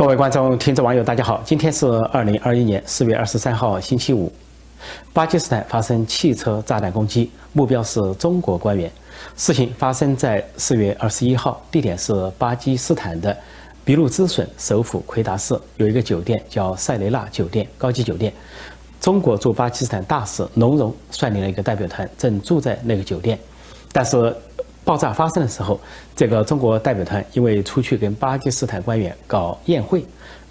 各位观众、听众、网友，大家好！今天是二零二一年四月二十三号，星期五。巴基斯坦发生汽车炸弹攻击，目标是中国官员。事情发生在四月二十一号，地点是巴基斯坦的俾路支省首府奎达市，有一个酒店叫塞雷纳酒店高级酒店。中国驻巴基斯坦大使龙荣率领了一个代表团，正住在那个酒店。但是爆炸发生的时候，这个中国代表团因为出去跟巴基斯坦官员搞宴会，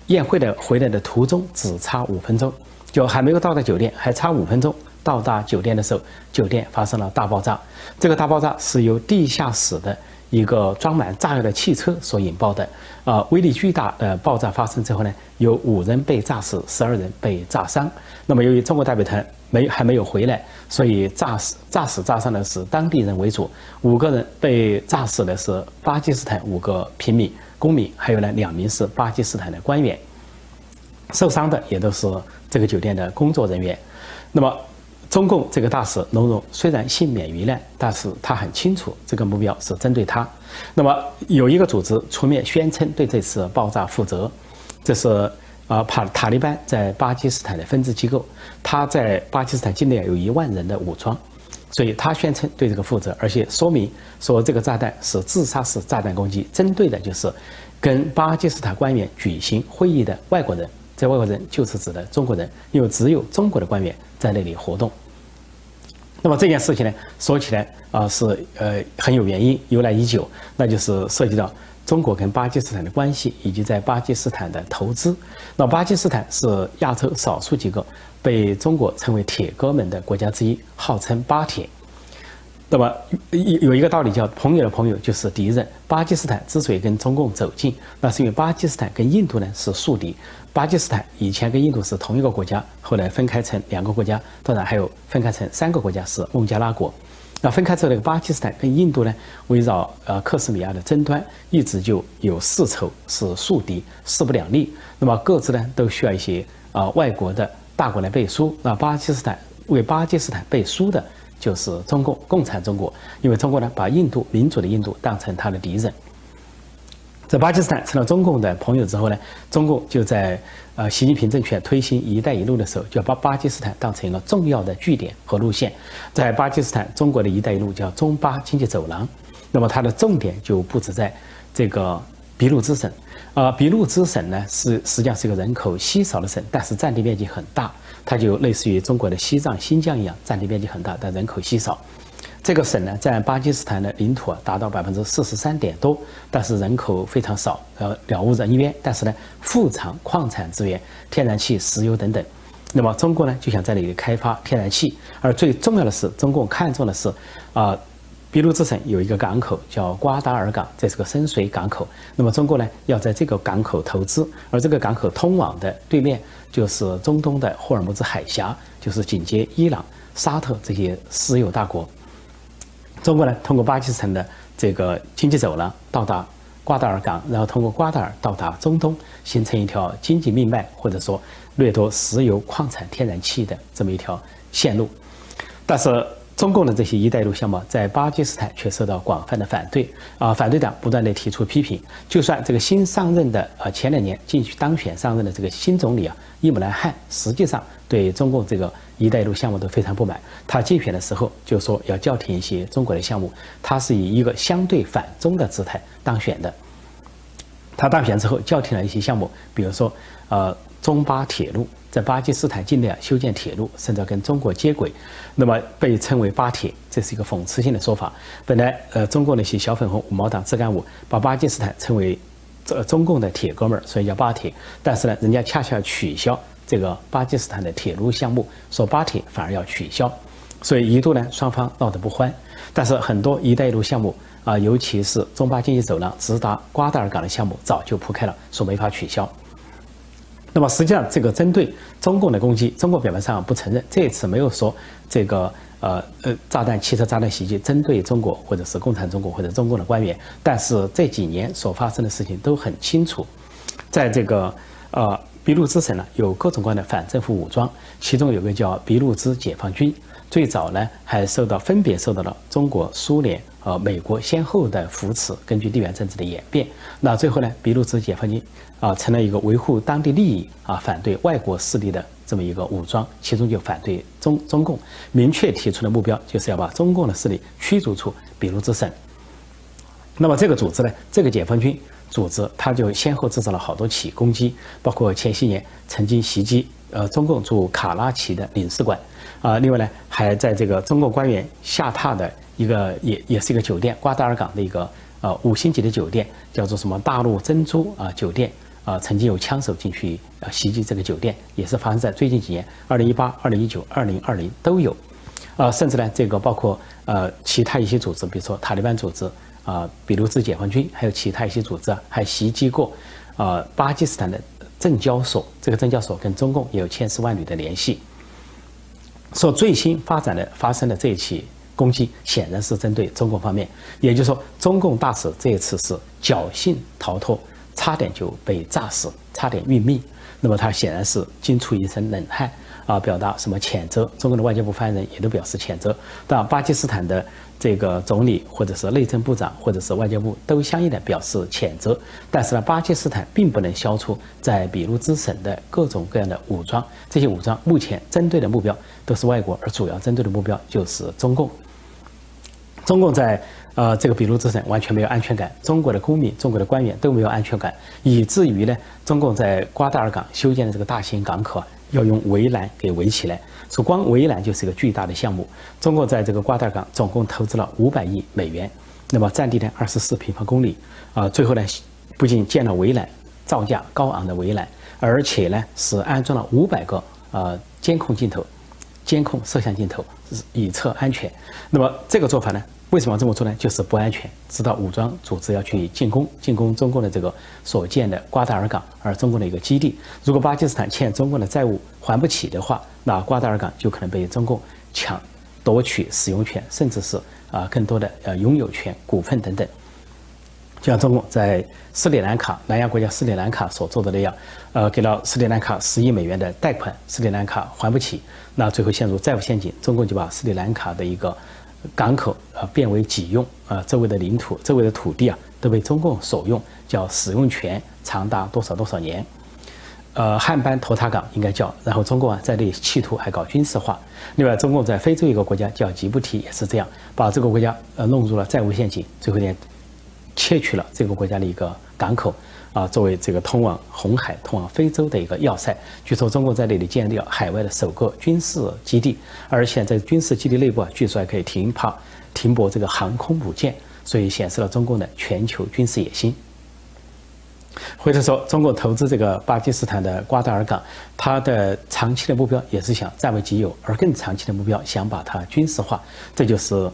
宴会的回来的途中只差五分钟，就还没有到达酒店，还差五分钟到达酒店的时候，酒店发生了大爆炸。这个大爆炸是由地下室的一个装满炸药的汽车所引爆的，啊，威力巨大。的爆炸发生之后呢，有五人被炸死，十二人被炸伤。那么由于中国代表团。没还没有回来，所以炸死炸死炸伤的是当地人为主，五个人被炸死的是巴基斯坦五个平民公民，还有呢两名是巴基斯坦的官员，受伤的也都是这个酒店的工作人员。那么中共这个大使龙荣虽然幸免于难，但是他很清楚这个目标是针对他。那么有一个组织出面宣称对这次爆炸负责，这是。啊，塔塔利班在巴基斯坦的分支机构，他在巴基斯坦境内有一万人的武装，所以他宣称对这个负责，而且说明说这个炸弹是自杀式炸弹攻击，针对的就是跟巴基斯坦官员举行会议的外国人。这外国人就是指的中国人，因为只有中国的官员在那里活动。那么这件事情呢，说起来啊是呃很有原因，由来已久，那就是涉及到。中国跟巴基斯坦的关系，以及在巴基斯坦的投资。那巴基斯坦是亚洲少数几个被中国称为“铁哥们”的国家之一，号称“巴铁”。那么有有一个道理叫“朋友的朋友就是敌人”。巴基斯坦之所以跟中共走近，那是因为巴基斯坦跟印度呢是宿敌。巴基斯坦以前跟印度是同一个国家，后来分开成两个国家，当然还有分开成三个国家是孟加拉国。那分开之后，那个巴基斯坦跟印度呢，围绕呃克什米尔的争端，一直就有世仇，是宿敌，势不两立。那么各自呢，都需要一些啊外国的大国来背书。那巴基斯坦为巴基斯坦背书的，就是中共，共产中国，因为中国呢，把印度民主的印度当成他的敌人。在巴基斯坦成了中共的朋友之后呢，中共就在呃习近平政权推行“一带一路”的时候，就把巴基斯坦当成了重要的据点和路线。在巴基斯坦，中国的一带一路叫中巴经济走廊，那么它的重点就布置在这个俾路支省。啊，俾路支省呢是实际上是一个人口稀少的省，但是占地面积很大，它就类似于中国的西藏、新疆一样，占地面积很大，但人口稀少。这个省呢，在巴基斯坦的领土啊，达到百分之四十三点多，但是人口非常少，呃，了无人烟。但是呢，富藏矿产资源、天然气、石油等等。那么中国呢，就想在这里开发天然气。而最重要的是，中共看中的是，啊，俾路支省有一个港口叫瓜达尔港，这是个深水港口。那么中国呢，要在这个港口投资，而这个港口通往的对面就是中东的霍尔木兹海峡，就是紧接伊朗、沙特这些石油大国。中国呢，通过巴基斯坦的这个经济走廊到达瓜达尔港，然后通过瓜达尔到达中东，形成一条经济命脉，或者说掠夺石油、矿产、天然气的这么一条线路。但是，中共的这些“一带一路”项目在巴基斯坦却受到广泛的反对啊！反对党不断地提出批评。就算这个新上任的啊，前两年进去当选上任的这个新总理啊，伊姆兰汗，实际上对中共这个“一带一路”项目都非常不满。他竞选的时候就说要叫停一些中国的项目，他是以一个相对反中的姿态当选的。他当选之后叫停了一些项目，比如说呃，中巴铁路。在巴基斯坦境内啊修建铁路，甚至要跟中国接轨，那么被称为“巴铁”，这是一个讽刺性的说法。本来，呃，中国那些小粉红、五毛党、自干五把巴基斯坦称为这中共的铁哥们儿，所以叫巴铁。但是呢，人家恰恰取消这个巴基斯坦的铁路项目，说巴铁反而要取消，所以一度呢双方闹得不欢。但是很多“一带一路”项目啊，尤其是中巴经济走廊直达瓜达尔港的项目，早就铺开了，说没法取消。那么实际上，这个针对中共的攻击，中国表面上不承认，这一次没有说这个呃呃炸弹、汽车炸弹袭击针对中国或者是共产中国或者中共的官员。但是这几年所发生的事情都很清楚，在这个呃俾路支省呢，有各种各样的反政府武装，其中有个叫俾路支解放军，最早呢还受到分别受到了中国、苏联、呃美国先后的扶持，根据地缘政治的演变，那最后呢，俾路支解放军啊成了一个维护当地利益啊，反对外国势力的这么一个武装，其中就反对中中共，明确提出的目标就是要把中共的势力驱逐出俾路支省。那么这个组织呢，这个解放军组织，他就先后制造了好多起攻击，包括前些年曾经袭击呃中共驻卡拉奇的领事馆。啊，另外呢，还在这个中共官员下榻的一个也也是一个酒店，瓜达尔港的一个呃五星级的酒店，叫做什么大陆珍珠啊酒店啊，曾经有枪手进去啊袭击这个酒店，也是发生在最近几年，二零一八、二零一九、二零二零都有，啊，甚至呢，这个包括呃其他一些组织，比如说塔利班组织啊，比如是解放军，还有其他一些组织啊，还袭击过啊巴基斯坦的证交所，这个证交所跟中共也有千丝万缕的联系。说最新发展的发生的这一起攻击，显然是针对中共方面。也就是说，中共大使这一次是侥幸逃脱，差点就被炸死，差点殒命。那么他显然是惊出一身冷汗啊，表达什么谴责？中国的外交部发言人也都表示谴责。但巴基斯坦的。这个总理或者是内政部长或者是外交部都相应的表示谴责，但是呢，巴基斯坦并不能消除在俾路支省的各种各样的武装，这些武装目前针对的目标都是外国，而主要针对的目标就是中共。中共在呃这个俾路支省完全没有安全感，中国的公民、中国的官员都没有安全感，以至于呢，中共在瓜达尔港修建的这个大型港口啊，要用围栏给围起来。说光围栏就是一个巨大的项目。中国在这个瓜达尔港总共投资了五百亿美元，那么占地呢二十四平方公里。啊，最后呢，不仅建了围栏，造价高昂的围栏，而且呢是安装了五百个呃监控镜头，监控摄像镜头以测安全。那么这个做法呢？为什么这么做呢？就是不安全，知道武装组织要去进攻，进攻中共的这个所建的瓜达尔港，而中共的一个基地。如果巴基斯坦欠中共的债务还不起的话，那瓜达尔港就可能被中共抢夺取使用权，甚至是啊更多的呃拥有权、股份等等。就像中共在斯里兰卡南亚国家斯里兰卡所做的那样，呃，给了斯里兰卡十亿美元的贷款，斯里兰卡还不起，那最后陷入债务陷阱，中共就把斯里兰卡的一个。港口啊变为己用啊，周围的领土、周围的土地啊都被中共所用，叫使用权长达多少多少年。呃，汉班托塔港应该叫，然后中共啊在那企图还搞军事化。另外，中共在非洲一个国家叫吉布提也是这样，把这个国家呃弄入了债务陷阱，最后呢窃取了这个国家的一个港口。啊，作为这个通往红海、通往非洲的一个要塞，据说中国在那里建立了海外的首个军事基地，而且在军事基地内部啊，据说还可以停泊停泊这个航空母舰，所以显示了中共的全球军事野心。或者说，中国投资这个巴基斯坦的瓜达尔港，它的长期的目标也是想占为己有，而更长期的目标想把它军事化，这就是。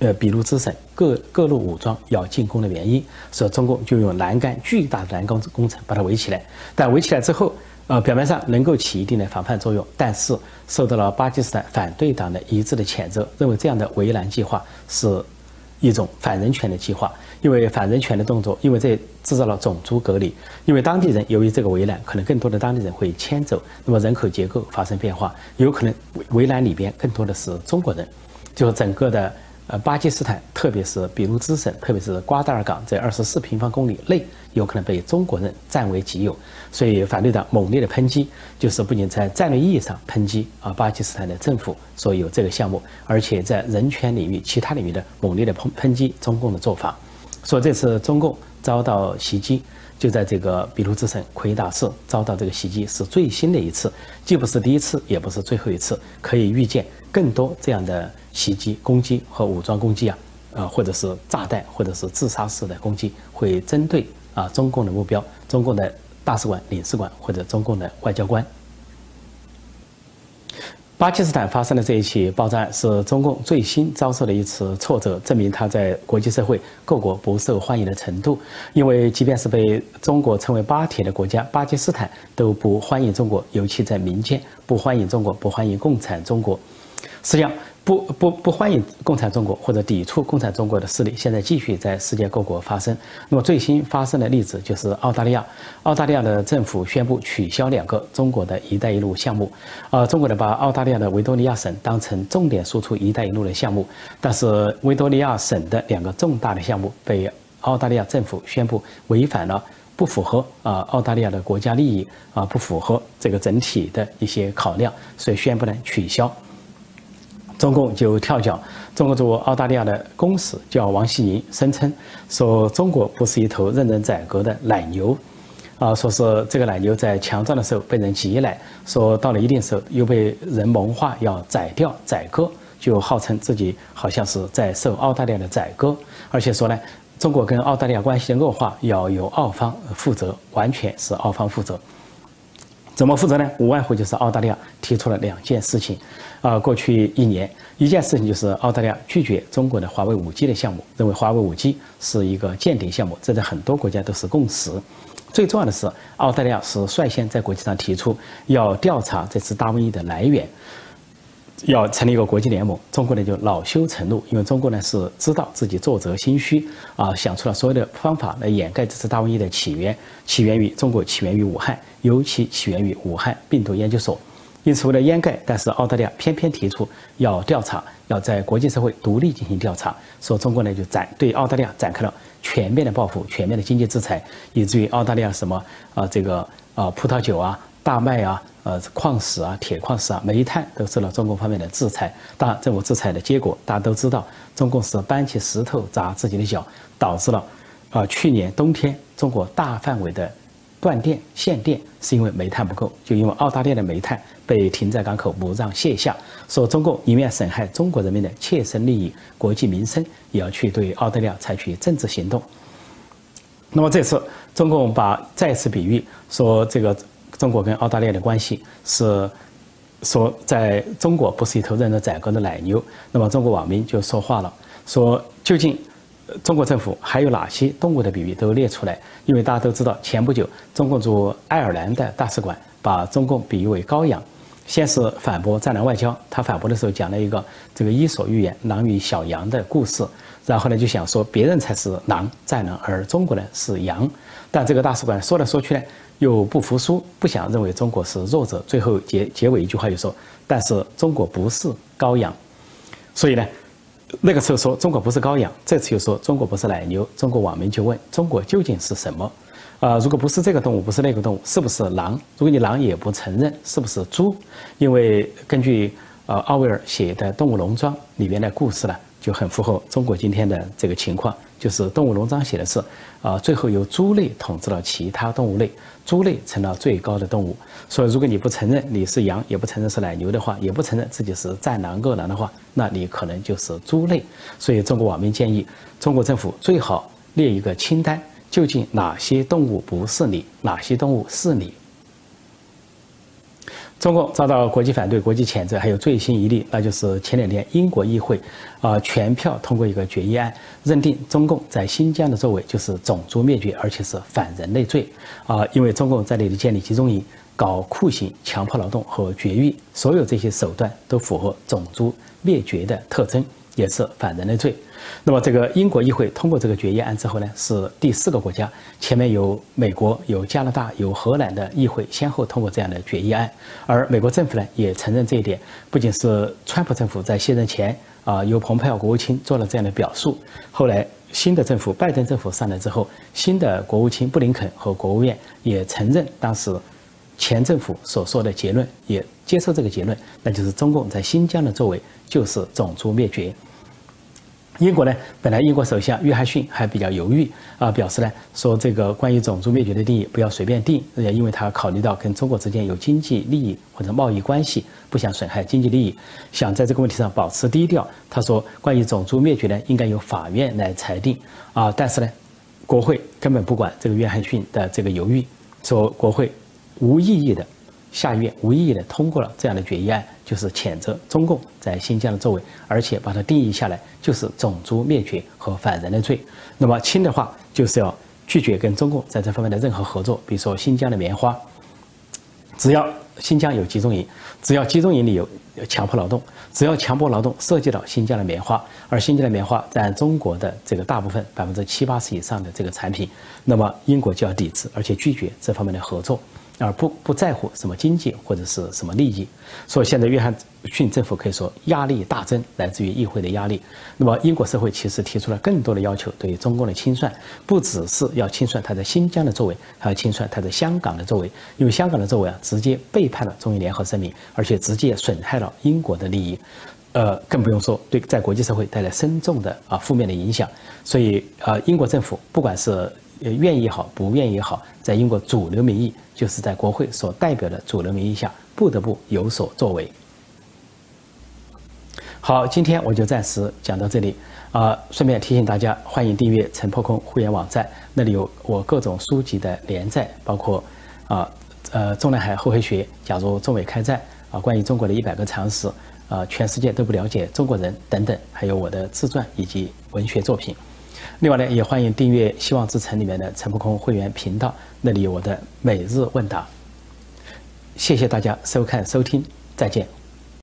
呃，俾路支省各各路武装要进攻的原因，所以中共就用栏杆巨大的栏杆工程把它围起来。但围起来之后，呃，表面上能够起一定的防范作用，但是受到了巴基斯坦反对党的一致的谴责，认为这样的围栏计划是一种反人权的计划，因为反人权的动作，因为这制造了种族隔离，因为当地人由于这个围栏，可能更多的当地人会迁走，那么人口结构发生变化，有可能围栏里边更多的是中国人，就整个的。呃，巴基斯坦，特别是俾路支省，特别是瓜达尔港这二十四平方公里内，有可能被中国人占为己有。所以，反对党猛烈的抨击，就是不仅在战略意义上抨击啊巴基斯坦的政府所有这个项目，而且在人权领域、其他领域的猛烈的抨抨击中共的做法。说这次中共遭到袭击，就在这个俾路支省奎达市遭到这个袭击，是最新的一次，既不是第一次，也不是最后一次，可以预见更多这样的。袭击、攻击和武装攻击啊，呃，或者是炸弹，或者是自杀式的攻击，会针对啊中共的目标，中共的大使馆、领事馆或者中共的外交官。巴基斯坦发生的这一起爆炸案是中共最新遭受的一次挫折，证明他在国际社会各国不受欢迎的程度。因为即便是被中国称为“巴铁”的国家，巴基斯坦都不欢迎中国，尤其在民间不欢迎中国，不欢迎共产中国。实际上。不不不欢迎共产中国或者抵触共产中国的势力，现在继续在世界各国发生。那么最新发生的例子就是澳大利亚，澳大利亚的政府宣布取消两个中国的一带一路项目。呃，中国的把澳大利亚的维多利亚省当成重点输出一带一路的项目，但是维多利亚省的两个重大的项目被澳大利亚政府宣布违反了，不符合啊澳大利亚的国家利益啊，不符合这个整体的一些考量，所以宣布呢取消。中共就跳脚，中国驻澳大利亚的公使叫王锡宁，声称说中国不是一头任人宰割的奶牛，啊，说是这个奶牛在强壮的时候被人挤奶，说到了一定时候又被人萌化要宰掉宰割，就号称自己好像是在受澳大利亚的宰割，而且说呢，中国跟澳大利亚关系的恶化要由澳方负责，完全是澳方负责。怎么负责呢？无外乎就是澳大利亚提出了两件事情，啊，过去一年，一件事情就是澳大利亚拒绝中国的华为五 G 的项目，认为华为五 G 是一个间谍项目，这在很多国家都是共识。最重要的是，澳大利亚是率先在国际上提出要调查这次大瘟疫的来源。要成立一个国际联盟，中国呢就恼羞成怒，因为中国呢是知道自己作则心虚啊，想出了所有的方法来掩盖这次大瘟疫的起源，起源于中国，起源于武汉，尤其起源于武汉病毒研究所。因此为了掩盖，但是澳大利亚偏偏提出要调查，要在国际社会独立进行调查，说中国呢就展对澳大利亚展开了全面的报复，全面的经济制裁，以至于澳大利亚什么啊这个啊葡萄酒啊。大麦啊，呃，矿石啊，铁矿石啊，煤炭都受到中共方面的制裁。当然，这种制裁的结果大家都知道，中共是搬起石头砸自己的脚，导致了，啊，去年冬天中国大范围的断电限电，是因为煤炭不够，就因为澳大利亚的煤炭被停在港口不让卸下。说中共宁愿损害中国人民的切身利益、国计民生，也要去对澳大利亚采取政治行动。那么这次中共把再次比喻说这个。中国跟澳大利亚的关系是说，在中国不是一头任人宰割的奶牛。那么中国网民就说话了，说究竟中国政府还有哪些动物的比喻都列出来？因为大家都知道，前不久中共驻爱尔兰的大使馆把中共比喻为羔羊，先是反驳战狼外交，他反驳的时候讲了一个这个伊索寓言“狼与小羊”的故事，然后呢就想说别人才是狼战狼，而中国呢是羊。但这个大使馆说来说去呢。又不服输，不想认为中国是弱者，最后结结尾一句话就说：“但是中国不是羔羊。”所以呢，那个时候说中国不是羔羊，这次又说中国不是奶牛。中国网民就问：中国究竟是什么？啊，如果不是这个动物，不是那个动物，是不是狼？如果你狼也不承认，是不是猪？因为根据呃奥威尔写的《动物农庄》里面的故事呢，就很符合中国今天的这个情况。就是《动物农庄》写的是，啊，最后由猪类统治了其他动物类。猪类成了最高的动物，所以如果你不承认你是羊，也不承认是奶牛的话，也不承认自己是战狼、恶狼的话，那你可能就是猪类。所以中国网民建议，中国政府最好列一个清单，究竟哪些动物不是你，哪些动物是你。中共遭到国际反对、国际谴责，还有最新一例，那就是前两天英国议会，啊，全票通过一个决议案，认定中共在新疆的作为就是种族灭绝，而且是反人类罪，啊，因为中共在那里建立集中营、搞酷刑、强迫劳动和绝育，所有这些手段都符合种族灭绝的特征。也是反人类罪。那么，这个英国议会通过这个决议案之后呢，是第四个国家，前面有美国、有加拿大、有荷兰的议会先后通过这样的决议案。而美国政府呢，也承认这一点。不仅是川普政府在卸任前啊，由蓬佩奥国务卿做了这样的表述，后来新的政府拜登政府上来之后，新的国务卿布林肯和国务院也承认当时前政府所说的结论，也接受这个结论，那就是中共在新疆的作为就是种族灭绝。英国呢，本来英国首相约翰逊还比较犹豫啊，表示呢说这个关于种族灭绝的定义不要随便定，也因为他考虑到跟中国之间有经济利益或者贸易关系，不想损害经济利益，想在这个问题上保持低调。他说，关于种族灭绝呢，应该由法院来裁定啊，但是呢，国会根本不管这个约翰逊的这个犹豫，说国会无意义的。下院无意义的通过了这样的决议案，就是谴责中共在新疆的作为，而且把它定义下来就是种族灭绝和反人类罪。那么轻的话，就是要拒绝跟中共在这方面的任何合作，比如说新疆的棉花，只要新疆有集中营，只要集中营里有强迫劳动，只要强迫劳动涉及到新疆的棉花，而新疆的棉花占中国的这个大部分百分之七八十以上的这个产品，那么英国就要抵制，而且拒绝这方面的合作。而不不在乎什么经济或者是什么利益，所以现在约翰逊政府可以说压力大增，来自于议会的压力。那么英国社会其实提出了更多的要求，对于中共的清算，不只是要清算他在新疆的作为，还要清算他在香港的作为，因为香港的作为啊，直接背叛了中英联合声明，而且直接损害了英国的利益，呃，更不用说对在国际社会带来深重的啊负面的影响。所以啊，英国政府不管是呃愿意也好，不愿意也好，在英国主流民意。就是在国会所代表的主流民意下，不得不有所作为。好，今天我就暂时讲到这里啊。顺便提醒大家，欢迎订阅陈破空会员网站，那里有我各种书籍的连载，包括啊呃中南海后黑学，假如中美开战啊，关于中国的一百个常识啊，全世界都不了解中国人等等，还有我的自传以及文学作品。另外呢，也欢迎订阅希望之城里面的陈破空会员频道，那里有我的每日问答。谢谢大家收看收听，再见。